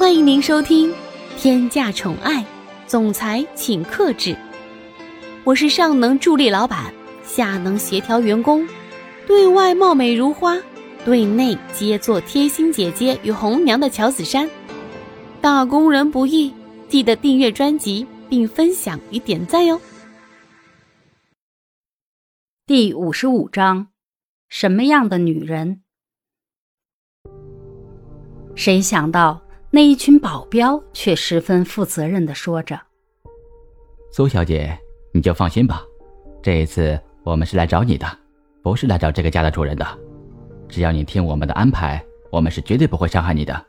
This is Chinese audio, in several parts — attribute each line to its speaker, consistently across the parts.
Speaker 1: 欢迎您收听《天价宠爱总裁请克制》，我是上能助力老板，下能协调员工，对外貌美如花，对内皆做贴心姐姐与红娘的乔子珊。打工人不易，记得订阅专辑并分享与点赞哟。
Speaker 2: 第五十五章：什么样的女人？谁想到那一群保镖却十分负责任的说着：“
Speaker 3: 苏小姐，你就放心吧，这一次我们是来找你的，不是来找这个家的主人的。只要你听我们的安排，我们是绝对不会伤害你的。”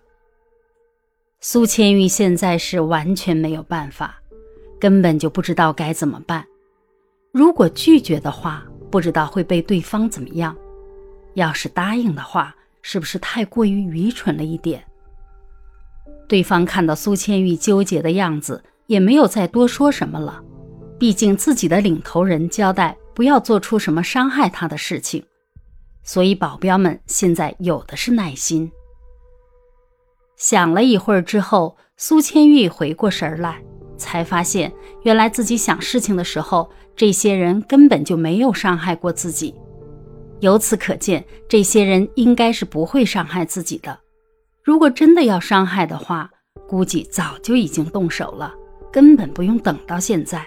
Speaker 2: 苏千玉现在是完全没有办法，根本就不知道该怎么办。如果拒绝的话，不知道会被对方怎么样；要是答应的话，是不是太过于愚蠢了一点？对方看到苏千玉纠结的样子，也没有再多说什么了。毕竟自己的领头人交代不要做出什么伤害他的事情，所以保镖们现在有的是耐心。想了一会儿之后，苏千玉回过神来，才发现原来自己想事情的时候，这些人根本就没有伤害过自己。由此可见，这些人应该是不会伤害自己的。如果真的要伤害的话，估计早就已经动手了，根本不用等到现在。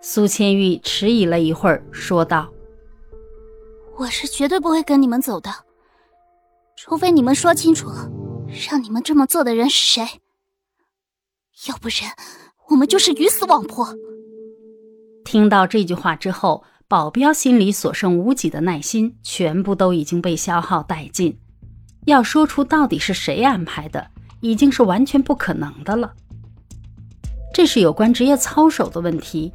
Speaker 2: 苏千玉迟疑了一会儿，说道：“
Speaker 4: 我是绝对不会跟你们走的，除非你们说清楚。”让你们这么做的人是谁？要不然我们就是鱼死网破。
Speaker 2: 听到这句话之后，保镖心里所剩无几的耐心全部都已经被消耗殆尽。要说出到底是谁安排的，已经是完全不可能的了。这是有关职业操守的问题，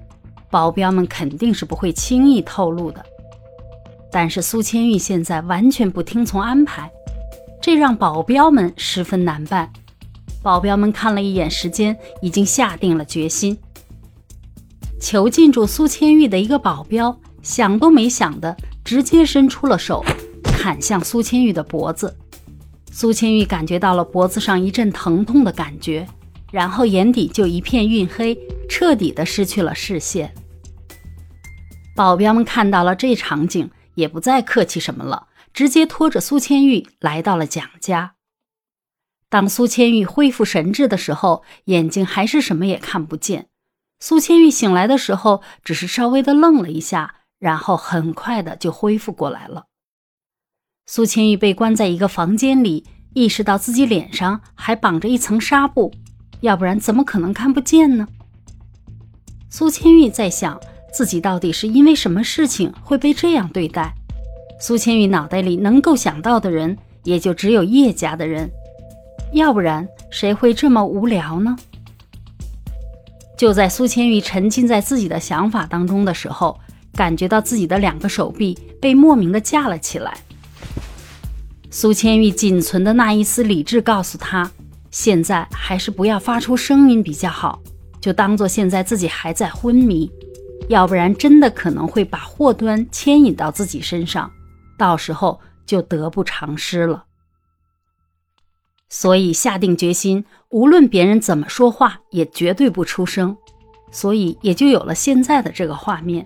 Speaker 2: 保镖们肯定是不会轻易透露的。但是苏千玉现在完全不听从安排。这让保镖们十分难办。保镖们看了一眼时间，已经下定了决心。囚禁住苏千玉的一个保镖，想都没想的，直接伸出了手，砍向苏千玉的脖子。苏千玉感觉到了脖子上一阵疼痛的感觉，然后眼底就一片晕黑，彻底的失去了视线。保镖们看到了这场景，也不再客气什么了。直接拖着苏千玉来到了蒋家。当苏千玉恢复神智的时候，眼睛还是什么也看不见。苏千玉醒来的时候，只是稍微的愣了一下，然后很快的就恢复过来了。苏千玉被关在一个房间里，意识到自己脸上还绑着一层纱布，要不然怎么可能看不见呢？苏千玉在想，自己到底是因为什么事情会被这样对待？苏千玉脑袋里能够想到的人，也就只有叶家的人，要不然谁会这么无聊呢？就在苏千玉沉浸在自己的想法当中的时候，感觉到自己的两个手臂被莫名的架了起来。苏千玉仅存的那一丝理智告诉他，现在还是不要发出声音比较好，就当做现在自己还在昏迷，要不然真的可能会把祸端牵引到自己身上。到时候就得不偿失了，所以下定决心，无论别人怎么说话，也绝对不出声。所以也就有了现在的这个画面：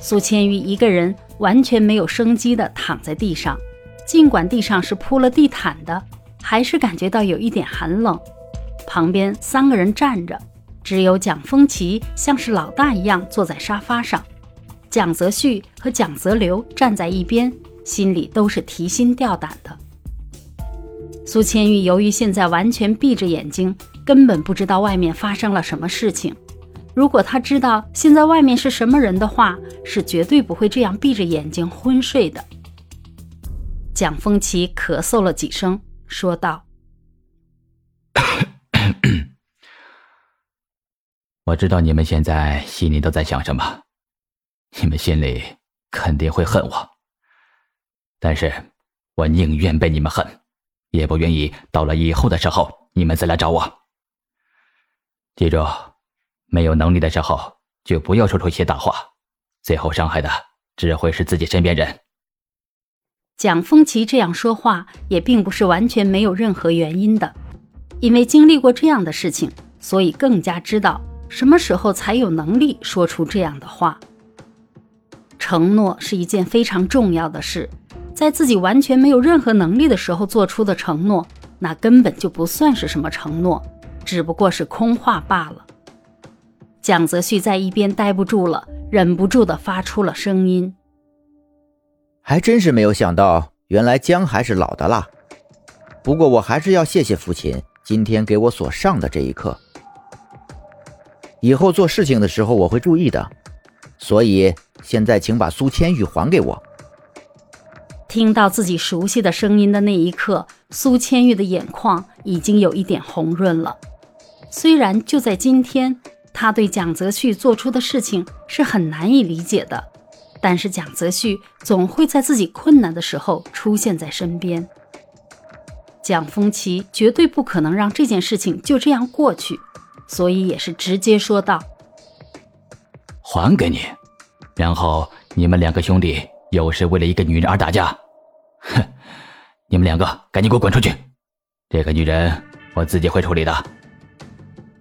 Speaker 2: 苏千玉一个人完全没有生机的躺在地上，尽管地上是铺了地毯的，还是感觉到有一点寒冷。旁边三个人站着，只有蒋风奇像是老大一样坐在沙发上。蒋泽旭和蒋泽流站在一边，心里都是提心吊胆的。苏千玉由于现在完全闭着眼睛，根本不知道外面发生了什么事情。如果他知道现在外面是什么人的话，是绝对不会这样闭着眼睛昏睡的。蒋风奇咳嗽了几声，说道：“
Speaker 3: 我知道你们现在心里都在想什么。”你们心里肯定会恨我，但是我宁愿被你们恨，也不愿意到了以后的时候你们再来找我。记住，没有能力的时候就不要说出一些大话，最后伤害的只会是自己身边人。
Speaker 2: 蒋风奇这样说话也并不是完全没有任何原因的，因为经历过这样的事情，所以更加知道什么时候才有能力说出这样的话。承诺是一件非常重要的事，在自己完全没有任何能力的时候做出的承诺，那根本就不算是什么承诺，只不过是空话罢了。蒋泽旭在一边待不住了，忍不住的发出了声音。
Speaker 5: 还真是没有想到，原来姜还是老的辣。不过我还是要谢谢父亲今天给我所上的这一课，以后做事情的时候我会注意的。所以现在请把苏千玉还给我。
Speaker 2: 听到自己熟悉的声音的那一刻，苏千玉的眼眶已经有一点红润了。虽然就在今天，他对蒋泽旭做出的事情是很难以理解的。但是蒋泽旭总会在自己困难的时候出现在身边。蒋风奇绝对不可能让这件事情就这样过去，所以也是直接说道：“
Speaker 3: 还给你，然后你们两个兄弟又是为了一个女人而打架，哼！你们两个赶紧给我滚出去！这个女人我自己会处理的。”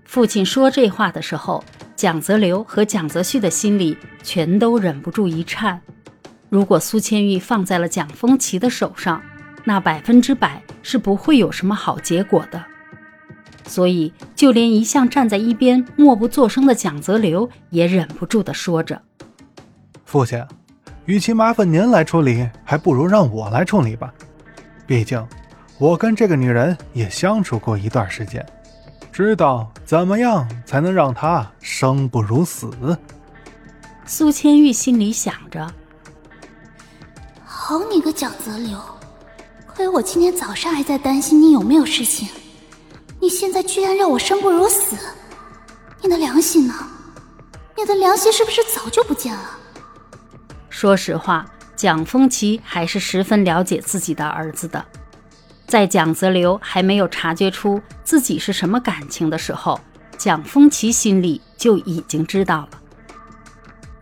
Speaker 2: 父亲说这话的时候。蒋泽流和蒋泽旭的心里全都忍不住一颤。如果苏千玉放在了蒋风奇的手上，那百分之百是不会有什么好结果的。所以，就连一向站在一边默不作声的蒋泽流也忍不住地说着：“
Speaker 6: 父亲，与其麻烦您来处理，还不如让我来处理吧。毕竟，我跟这个女人也相处过一段时间。”知道怎么样才能让他生不如死？
Speaker 2: 苏千玉心里想着。
Speaker 4: 好你个蒋泽流，亏我今天早上还在担心你有没有事情，你现在居然让我生不如死！你的良心呢？你的良心是不是早就不见了？
Speaker 2: 说实话，蒋风奇还是十分了解自己的儿子的。在蒋泽流还没有察觉出自己是什么感情的时候，蒋风奇心里就已经知道了。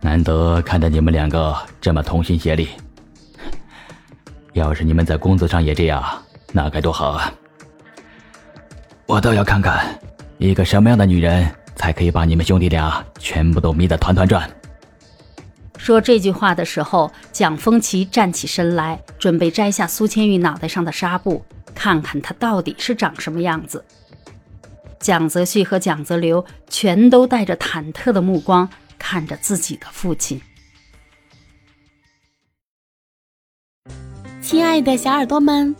Speaker 3: 难得看到你们两个这么同心协力，要是你们在工作上也这样，那该多好啊！我倒要看看，一个什么样的女人才可以把你们兄弟俩全部都迷得团团转。
Speaker 2: 说这句话的时候，蒋风奇站起身来，准备摘下苏千玉脑袋上的纱布。看看他到底是长什么样子。蒋泽旭和蒋泽流全都带着忐忑的目光看着自己的父亲。
Speaker 1: 亲爱的小耳朵们，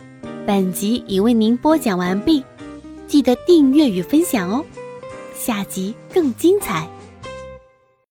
Speaker 1: 本集已为您播讲完毕，记得订阅与分享哦，下集更精彩。